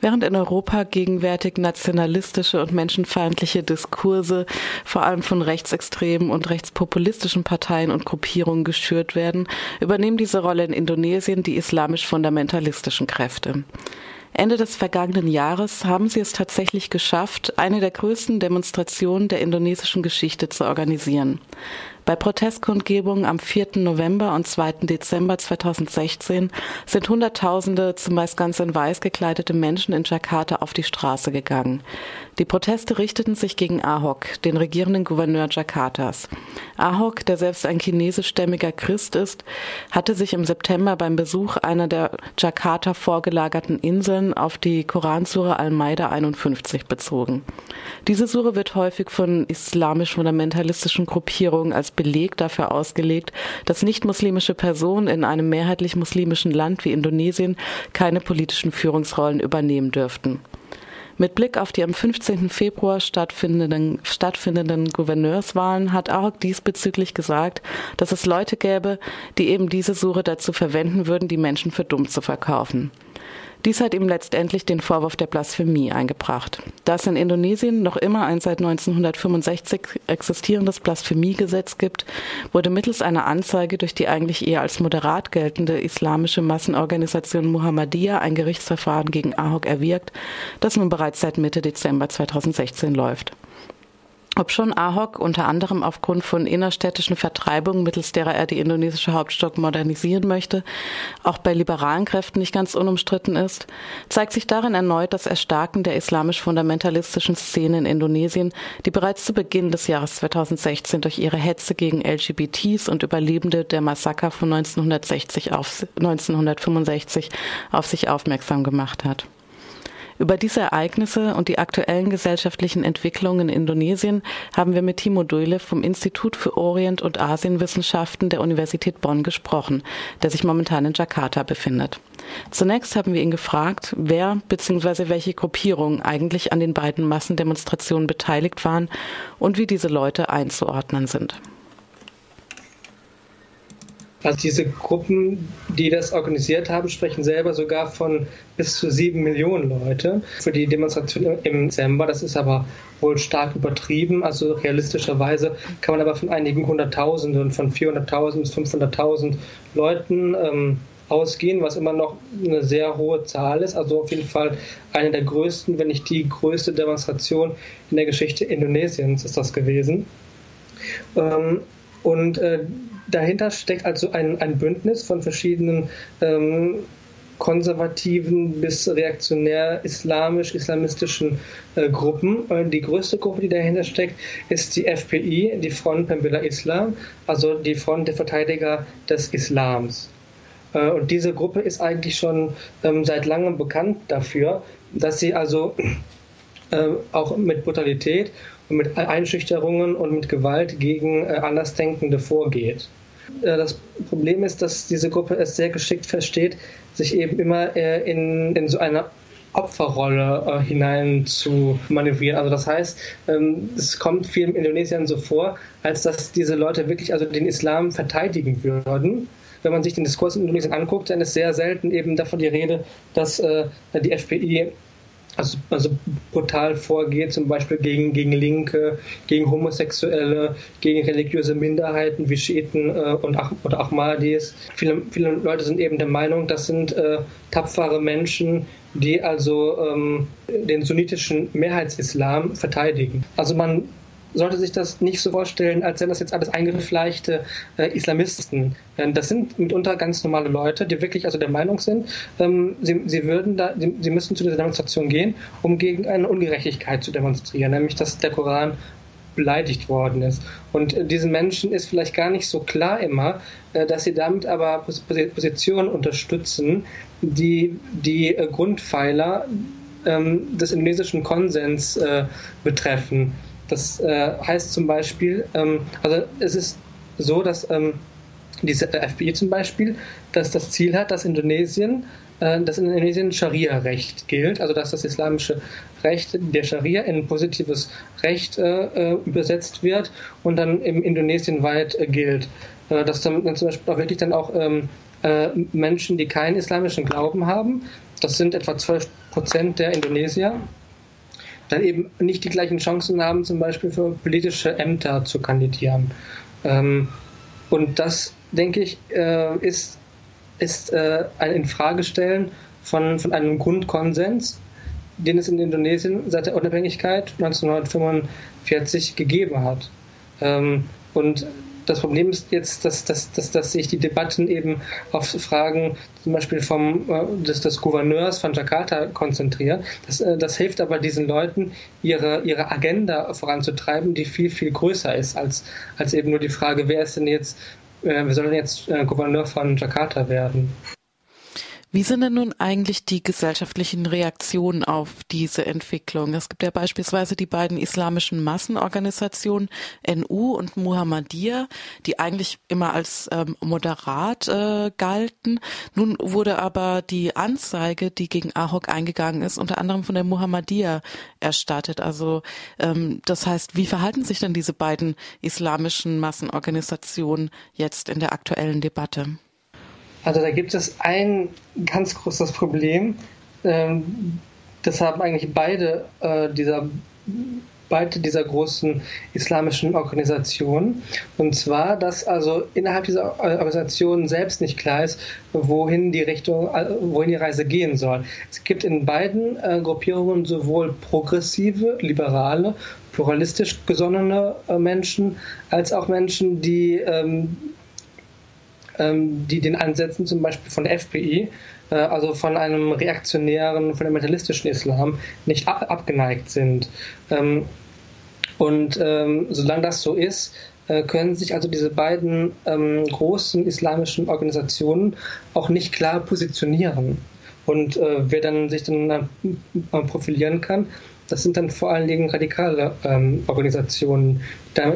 Während in Europa gegenwärtig nationalistische und menschenfeindliche Diskurse vor allem von rechtsextremen und rechtspopulistischen Parteien und Gruppierungen geschürt werden, übernehmen diese Rolle in Indonesien die islamisch-fundamentalistischen Kräfte. Ende des vergangenen Jahres haben sie es tatsächlich geschafft, eine der größten Demonstrationen der indonesischen Geschichte zu organisieren. Bei Protestkundgebungen am 4. November und 2. Dezember 2016 sind Hunderttausende, zumeist ganz in weiß gekleidete Menschen in Jakarta auf die Straße gegangen. Die Proteste richteten sich gegen Ahok, den regierenden Gouverneur Jakartas. Ahok, der selbst ein chinesischstämmiger Christ ist, hatte sich im September beim Besuch einer der Jakarta vorgelagerten Inseln auf die Koransure Al-Maida 51 bezogen. Diese Sure wird häufig von islamisch-fundamentalistischen Gruppierungen als Beleg dafür ausgelegt, dass nicht-muslimische Personen in einem mehrheitlich muslimischen Land wie Indonesien keine politischen Führungsrollen übernehmen dürften. Mit Blick auf die am 15. Februar stattfindenden, stattfindenden Gouverneurswahlen hat Ahok diesbezüglich gesagt, dass es Leute gäbe, die eben diese Suche dazu verwenden würden, die Menschen für dumm zu verkaufen. Dies hat ihm letztendlich den Vorwurf der Blasphemie eingebracht. Da es in Indonesien noch immer ein seit 1965 existierendes Blasphemiegesetz gibt, wurde mittels einer Anzeige durch die eigentlich eher als moderat geltende islamische Massenorganisation Muhammadiyah ein Gerichtsverfahren gegen Ahok erwirkt, das nun bereits seit Mitte Dezember 2016 läuft. Obschon Ahok unter anderem aufgrund von innerstädtischen Vertreibungen, mittels derer er die indonesische Hauptstadt modernisieren möchte, auch bei liberalen Kräften nicht ganz unumstritten ist, zeigt sich darin erneut das Erstarken der islamisch-fundamentalistischen Szene in Indonesien, die bereits zu Beginn des Jahres 2016 durch ihre Hetze gegen LGBTs und Überlebende der Massaker von 1960 auf 1965 auf sich aufmerksam gemacht hat. Über diese Ereignisse und die aktuellen gesellschaftlichen Entwicklungen in Indonesien haben wir mit Timo Duile vom Institut für Orient- und Asienwissenschaften der Universität Bonn gesprochen, der sich momentan in Jakarta befindet. Zunächst haben wir ihn gefragt, wer bzw. welche Gruppierungen eigentlich an den beiden Massendemonstrationen beteiligt waren und wie diese Leute einzuordnen sind. Also diese Gruppen, die das organisiert haben, sprechen selber sogar von bis zu sieben Millionen Leute für die Demonstration im Dezember. Das ist aber wohl stark übertrieben. Also realistischerweise kann man aber von einigen Hunderttausenden, von 400.000 bis 500.000 Leuten ähm, ausgehen, was immer noch eine sehr hohe Zahl ist. Also auf jeden Fall eine der größten, wenn nicht die größte Demonstration in der Geschichte Indonesiens ist das gewesen. Ähm, und äh, dahinter steckt also ein, ein Bündnis von verschiedenen ähm, konservativen bis reaktionär islamisch-islamistischen äh, Gruppen. Äh, die größte Gruppe, die dahinter steckt, ist die FPI, die Front Pembela Islam, also die Front der Verteidiger des Islams. Äh, und diese Gruppe ist eigentlich schon ähm, seit langem bekannt dafür, dass sie also äh, auch mit Brutalität mit Einschüchterungen und mit Gewalt gegen äh, Andersdenkende vorgeht. Äh, das Problem ist, dass diese Gruppe es sehr geschickt versteht, sich eben immer äh, in, in so einer Opferrolle hinein zu manövrieren. Also das heißt, ähm, es kommt vielen Indonesiern so vor, als dass diese Leute wirklich also den Islam verteidigen würden. Wenn man sich den Diskurs in Indonesien anguckt, dann ist sehr selten eben davon die Rede, dass die FPI also, also brutal vorgeht, zum Beispiel gegen, gegen Linke, gegen Homosexuelle, gegen religiöse Minderheiten wie Schiiten äh, und Ach oder Ahmadis. Viele, viele Leute sind eben der Meinung, das sind äh, tapfere Menschen, die also ähm, den sunnitischen Mehrheitsislam verteidigen. Also man sollte sich das nicht so vorstellen, als wenn das jetzt alles eingefleischte äh, Islamisten. Ähm, das sind mitunter ganz normale Leute, die wirklich also der Meinung sind, ähm, sie, sie würden da, sie, sie müssen zu dieser Demonstration gehen, um gegen eine Ungerechtigkeit zu demonstrieren, nämlich dass der Koran beleidigt worden ist. Und äh, diesen Menschen ist vielleicht gar nicht so klar immer, äh, dass sie damit aber Positionen unterstützen, die die äh, Grundpfeiler ähm, des indonesischen Konsens betreffen. Das äh, heißt zum Beispiel, ähm, also es ist so, dass ähm, diese FBI zum Beispiel, dass das Ziel hat, dass Indonesien, äh, dass in Indonesien Scharia-Recht gilt, also dass das islamische Recht der Scharia in positives Recht äh, äh übersetzt wird und dann im Indonesien weit äh, gilt. Äh, dass dann, zum Beispiel auch wirklich dann auch ähm, äh, Menschen, die keinen islamischen Glauben haben. Das sind etwa 12 Prozent der Indonesier dann eben nicht die gleichen Chancen haben, zum Beispiel für politische Ämter zu kandidieren. Ähm, und das, denke ich, äh, ist, ist äh, ein Infragestellen von, von einem Grundkonsens, den es in Indonesien seit der Unabhängigkeit 1945 gegeben hat. Ähm, und das Problem ist jetzt, dass, dass, dass, dass sich die Debatten eben auf Fragen zum Beispiel vom, äh, des, des Gouverneurs von Jakarta konzentrieren. Das, äh, das hilft aber diesen Leuten, ihre, ihre Agenda voranzutreiben, die viel, viel größer ist als, als eben nur die Frage, wer ist denn jetzt, äh, wer soll denn jetzt Gouverneur von Jakarta werden? Wie sind denn nun eigentlich die gesellschaftlichen Reaktionen auf diese Entwicklung? Es gibt ja beispielsweise die beiden islamischen Massenorganisationen NU und Muhammadiyah, die eigentlich immer als ähm, moderat äh, galten. Nun wurde aber die Anzeige, die gegen Ahok eingegangen ist, unter anderem von der Muhammadiyah erstattet. Also ähm, das heißt, wie verhalten sich denn diese beiden islamischen Massenorganisationen jetzt in der aktuellen Debatte? Also da gibt es ein ganz großes Problem. Ähm, das haben eigentlich beide äh, dieser beide dieser großen islamischen Organisationen. Und zwar, dass also innerhalb dieser Organisationen selbst nicht klar ist, wohin die Richtung, äh, wohin die Reise gehen soll. Es gibt in beiden äh, Gruppierungen sowohl progressive, liberale, pluralistisch gesonnene äh, Menschen, als auch Menschen, die ähm, die den Ansätzen zum Beispiel von der FPI, äh, also von einem reaktionären, fundamentalistischen Islam, nicht abgeneigt sind. Ähm, und ähm, solange das so ist, äh, können sich also diese beiden großen islamischen Organisationen auch nicht klar positionieren. Und äh, wer dann sich dann profilieren kann, das sind dann vor allen Dingen radikale ähm, Organisationen,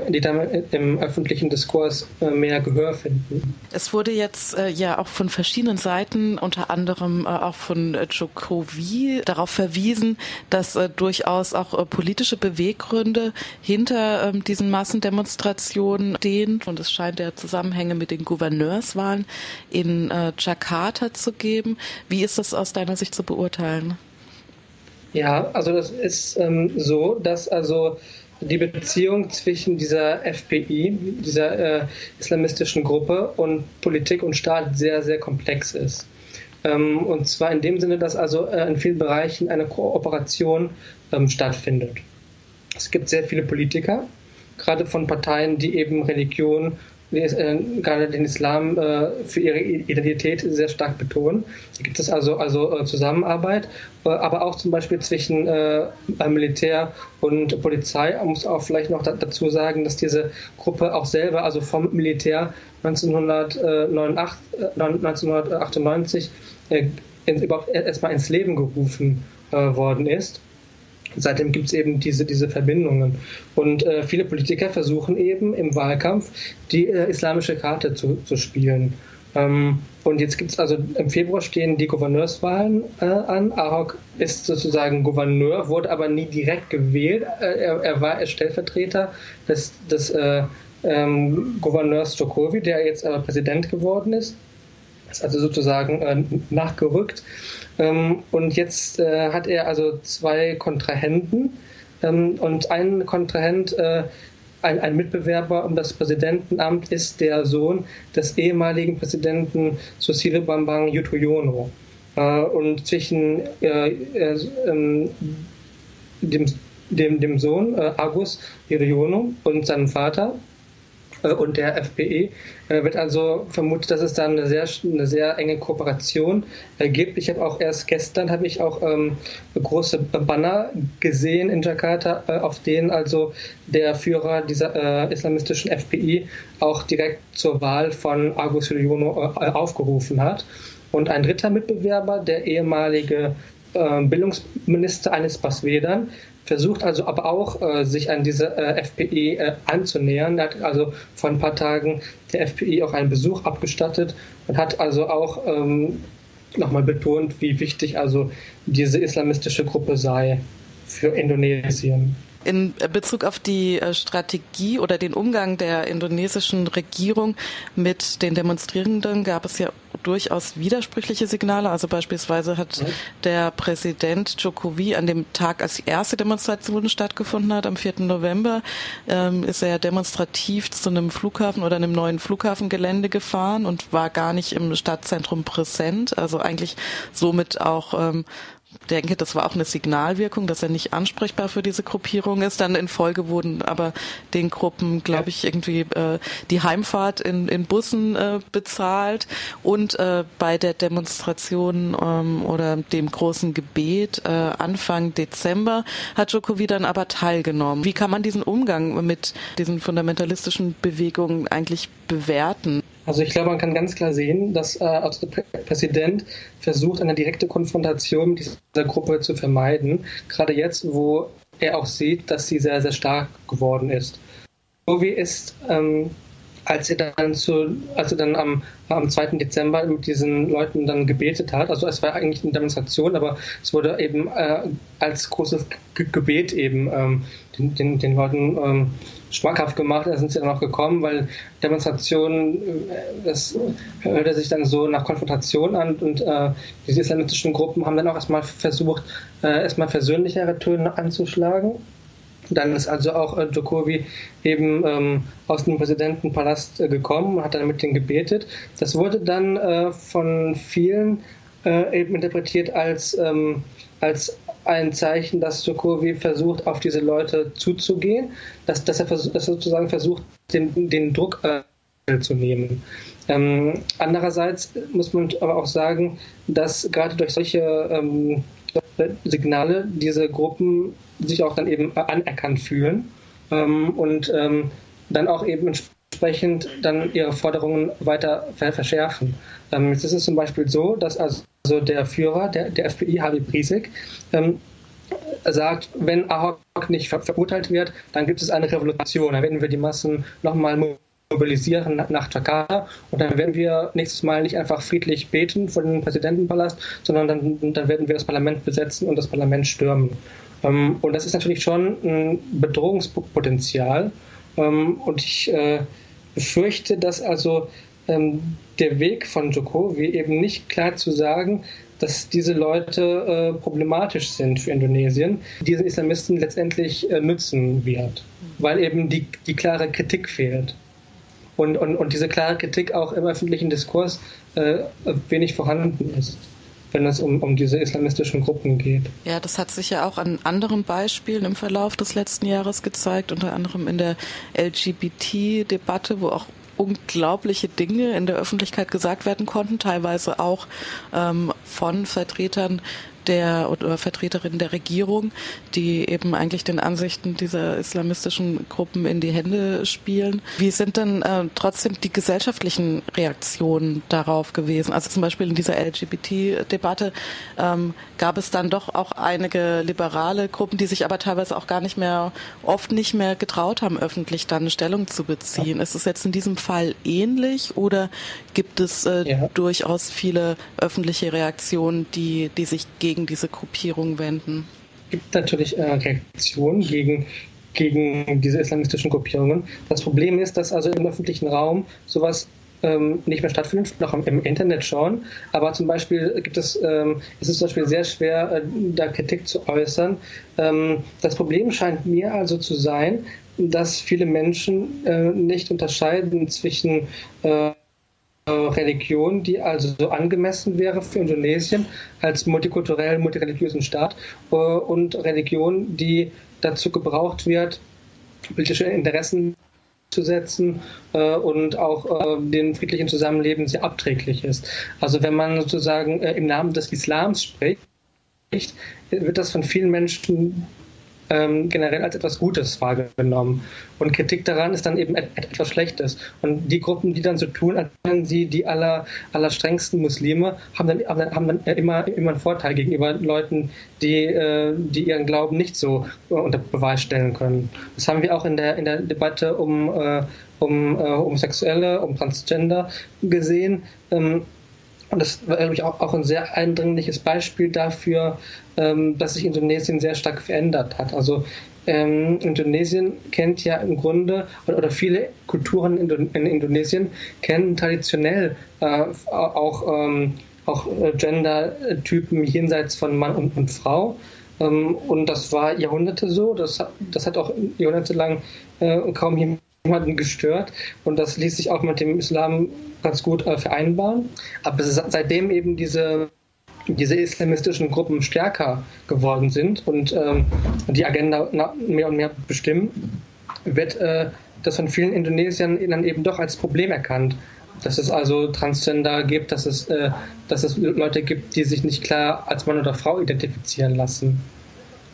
die dann im öffentlichen Diskurs äh, mehr Gehör finden. Es wurde jetzt äh, ja auch von verschiedenen Seiten, unter anderem äh, auch von äh, Jokowi, darauf verwiesen, dass äh, durchaus auch äh, politische Beweggründe hinter ähm, diesen Massendemonstrationen stehen. Und es scheint ja Zusammenhänge mit den Gouverneurswahlen in Jakarta zu geben. Wie ist das aus deiner Sicht zu beurteilen? Ja, also das ist ähm, so, dass also die Beziehung zwischen dieser FPI, dieser äh, islamistischen Gruppe und Politik und Staat sehr, sehr komplex ist. Ähm, und zwar in dem Sinne, dass also äh, in vielen Bereichen eine Kooperation ähm, stattfindet. Es gibt sehr viele Politiker, gerade von Parteien, die eben Religion gerade den Islam äh, für ihre Identität sehr stark betonen. Da gibt es also, also äh, Zusammenarbeit, äh, aber auch zum Beispiel zwischen äh, Militär und Polizei. Man muss auch vielleicht noch da, dazu sagen, dass diese Gruppe auch selber, also vom Militär 1989, 1998 äh, in, überhaupt erstmal ins Leben gerufen worden ist seitdem gibt es eben diese, diese Verbindungen. Und äh, viele Politiker versuchen eben im Wahlkampf die äh, islamische Karte zu, zu spielen. Ähm, und jetzt gibt es also im Februar stehen die Gouverneurswahlen äh, an. Ahok ist sozusagen Gouverneur, wurde aber nie direkt gewählt. Äh, er, er, war Stellvertreter des, des äh, ähm, Gouverneurs Jokowi, der jetzt aber Präsident geworden ist. Ist also sozusagen äh, nachgerückt. Ähm, und jetzt äh, hat er also zwei Kontrahenten ähm, und ein Kontrahent, äh, ein, ein, Mitbewerber um das Präsidentenamt ist der Sohn des ehemaligen Präsidenten Susile Bambang Yudhoyono. Äh, und zwischen äh, äh, ähm, dem, dem, dem Sohn Agus Yudhoyono und seinem Vater und der FPE äh, wird also vermutet, dass es da eine sehr, eine sehr enge Kooperation äh, gibt. Ich habe auch erst gestern habe ich auch ähm, große Banner gesehen in Jakarta, äh, auf denen also der Führer dieser äh, islamistischen FPI auch direkt zur Wahl von Agus Yudhoyono äh, aufgerufen hat. Und ein dritter Mitbewerber, der ehemalige Bildungsminister Anis Baswedan, versucht also aber auch, äh, sich an diese äh, FPI äh, anzunähern. Er hat also vor ein paar Tagen der FPI auch einen Besuch abgestattet und hat also auch ähm, nochmal betont, wie wichtig also diese islamistische Gruppe sei für Indonesien. In Bezug auf die äh, Strategie oder den Umgang der indonesischen Regierung mit den Demonstrierenden gab es ja durchaus widersprüchliche Signale. Also beispielsweise hat ja. der Präsident Jokowi an dem Tag, als die erste Demonstration stattgefunden hat, am 4. November, ähm, ist er demonstrativ zu einem Flughafen oder einem neuen Flughafengelände gefahren und war gar nicht im Stadtzentrum präsent. Also eigentlich somit auch ähm, denke, das war auch eine Signalwirkung, dass er nicht ansprechbar für diese Gruppierung ist. Dann in Folge wurden aber den Gruppen, glaube ich, irgendwie äh, die Heimfahrt in, in Bussen äh, bezahlt und äh, bei der Demonstration ähm, oder dem großen Gebet äh, Anfang Dezember hat Jokowi dann aber teilgenommen. Wie kann man diesen Umgang mit diesen fundamentalistischen Bewegungen eigentlich bewerten? Also ich glaube, man kann ganz klar sehen, dass äh, also der Präsident versucht, eine direkte Konfrontation mit dieser Gruppe zu vermeiden. Gerade jetzt, wo er auch sieht, dass sie sehr, sehr stark geworden ist. Novi ist ähm, als er dann zu, als er dann am, am 2. Dezember mit diesen Leuten dann gebetet hat, also es war eigentlich eine Demonstration, aber es wurde eben äh, als großes Gebet eben ähm, den, den, den Leuten ähm, schmackhaft gemacht, da sind sie dann auch gekommen, weil Demonstrationen, äh, das hörte sich dann so nach Konfrontation an und äh, diese islamistischen Gruppen haben dann auch erstmal versucht, äh, erstmal versöhnlichere Töne anzuschlagen dann ist also auch äh, Jokowi eben ähm, aus dem Präsidentenpalast äh, gekommen und hat dann mit denen gebetet. Das wurde dann äh, von vielen äh, eben interpretiert als, ähm, als ein Zeichen, dass Jokowi versucht, auf diese Leute zuzugehen, dass, dass er vers dass sozusagen versucht, den, den Druck äh, zu nehmen. Ähm, andererseits muss man aber auch sagen, dass gerade durch solche ähm, Signale diese Gruppen sich auch dann eben anerkannt fühlen ähm, und ähm, dann auch eben entsprechend dann ihre Forderungen weiter verschärfen. Ähm, jetzt ist es zum Beispiel so, dass also der Führer der, der FPI, Harvey Priesig, ähm, sagt, wenn Ahok nicht ver verurteilt wird, dann gibt es eine Revolution. Dann werden wir die Massen nochmal mobilisieren nach Jakarta und dann werden wir nächstes Mal nicht einfach friedlich beten vor dem Präsidentenpalast, sondern dann, dann werden wir das Parlament besetzen und das Parlament stürmen. Ähm, und das ist natürlich schon ein Bedrohungspotenzial. Ähm, und ich äh, befürchte, dass also ähm, der Weg von Jokowi eben nicht klar zu sagen, dass diese Leute äh, problematisch sind für Indonesien, diesen Islamisten letztendlich äh, nützen wird, weil eben die, die klare Kritik fehlt. Und, und, und diese klare Kritik auch im öffentlichen Diskurs äh, wenig vorhanden ist wenn es um, um diese islamistischen Gruppen geht. Ja, das hat sich ja auch an anderen Beispielen im Verlauf des letzten Jahres gezeigt, unter anderem in der LGBT-Debatte, wo auch unglaubliche Dinge in der Öffentlichkeit gesagt werden konnten, teilweise auch ähm, von Vertretern der oder Vertreterinnen der Regierung, die eben eigentlich den Ansichten dieser islamistischen Gruppen in die Hände spielen. Wie sind denn äh, trotzdem die gesellschaftlichen Reaktionen darauf gewesen? Also zum Beispiel in dieser LGBT-Debatte ähm, gab es dann doch auch einige liberale Gruppen, die sich aber teilweise auch gar nicht mehr, oft nicht mehr getraut haben, öffentlich dann Stellung zu beziehen. Ist es jetzt in diesem Fall ähnlich oder gibt es äh, ja. durchaus viele öffentliche Reaktionen, die, die sich gegen diese Gruppierung wenden? Es gibt natürlich äh, Reaktionen gegen, gegen diese islamistischen Gruppierungen. Das Problem ist, dass also im öffentlichen Raum sowas ähm, nicht mehr stattfindet, noch im, Internet schon. Aber zum Beispiel gibt es, ähm, ist es zum Beispiel sehr schwer, äh, da Kritik zu äußern. Ähm, das Problem scheint mir also zu sein, dass viele Menschen äh, nicht unterscheiden zwischen äh, Religion, die also so angemessen wäre für Indonesien als multikulturell, multireligiösen Staat äh, und Religion, die dazu gebraucht wird, politische Interessen zu setzen äh, und auch äh, dem friedlichen Zusammenleben sehr abträglich ist. Also wenn man sozusagen äh, im Namen des Islams spricht, wird das von vielen Menschen ähm, generell als etwas Gutes wahrgenommen. Und Kritik daran ist dann eben et etwas Schlechtes. Und die Gruppen, die dann so tun, als wären sie die aller, allerstrengsten Muslime, haben dann, haben dann immer, immer einen Vorteil gegenüber Leuten, die, äh, die ihren Glauben nicht so unter Beweis stellen können. Das haben wir auch in der, in der Debatte um, äh, um äh, Homosexuelle, um Transgender gesehen. Ähm, Und das war, glaube ich, auch, auch ein sehr eindringliches Beispiel dafür, ähm, dass sich Indonesien sehr stark verändert hat. Also ähm, Indonesien kennt ja im Grunde, oder, oder viele Kulturen in, in, Indonesien kennen traditionell äh, auch, ähm, auch äh, Gender-Typen jenseits von Mann und, und Frau. Ähm, und das war Jahrhunderte so. Das, das hat auch jahrhundertelang äh, kaum jemanden gestört. Und das ließ sich auch mit dem Islam ganz gut äh, vereinbaren. Aber seitdem eben diese diese islamistischen Gruppen stärker geworden sind und ähm, die Agenda mehr und mehr bestimmen, wird äh, das von vielen Indonesiern dann eben doch als Problem erkannt. Dass es also Transgender gibt, dass es, äh, dass es Leute gibt, die sich nicht klar als Mann oder Frau identifizieren lassen.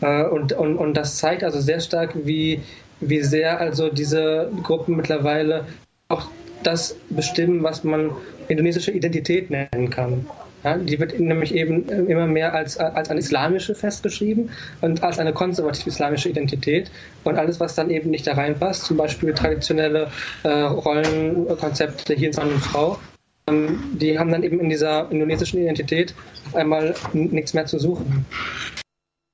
Äh, und, und, und das zeigt also sehr stark, wie, wie sehr also diese Gruppen mittlerweile auch das bestimmen, was man indonesische Identität nennen kann. Ja, die wird nämlich eben immer mehr als, als eine islamische festgeschrieben und als eine konservativ-islamische Identität. Und alles, was dann eben nicht da reinpasst, zum Beispiel traditionelle äh, Rollenkonzepte hier Mann und Frau, ähm, die haben dann eben in dieser indonesischen Identität einmal nichts mehr zu suchen.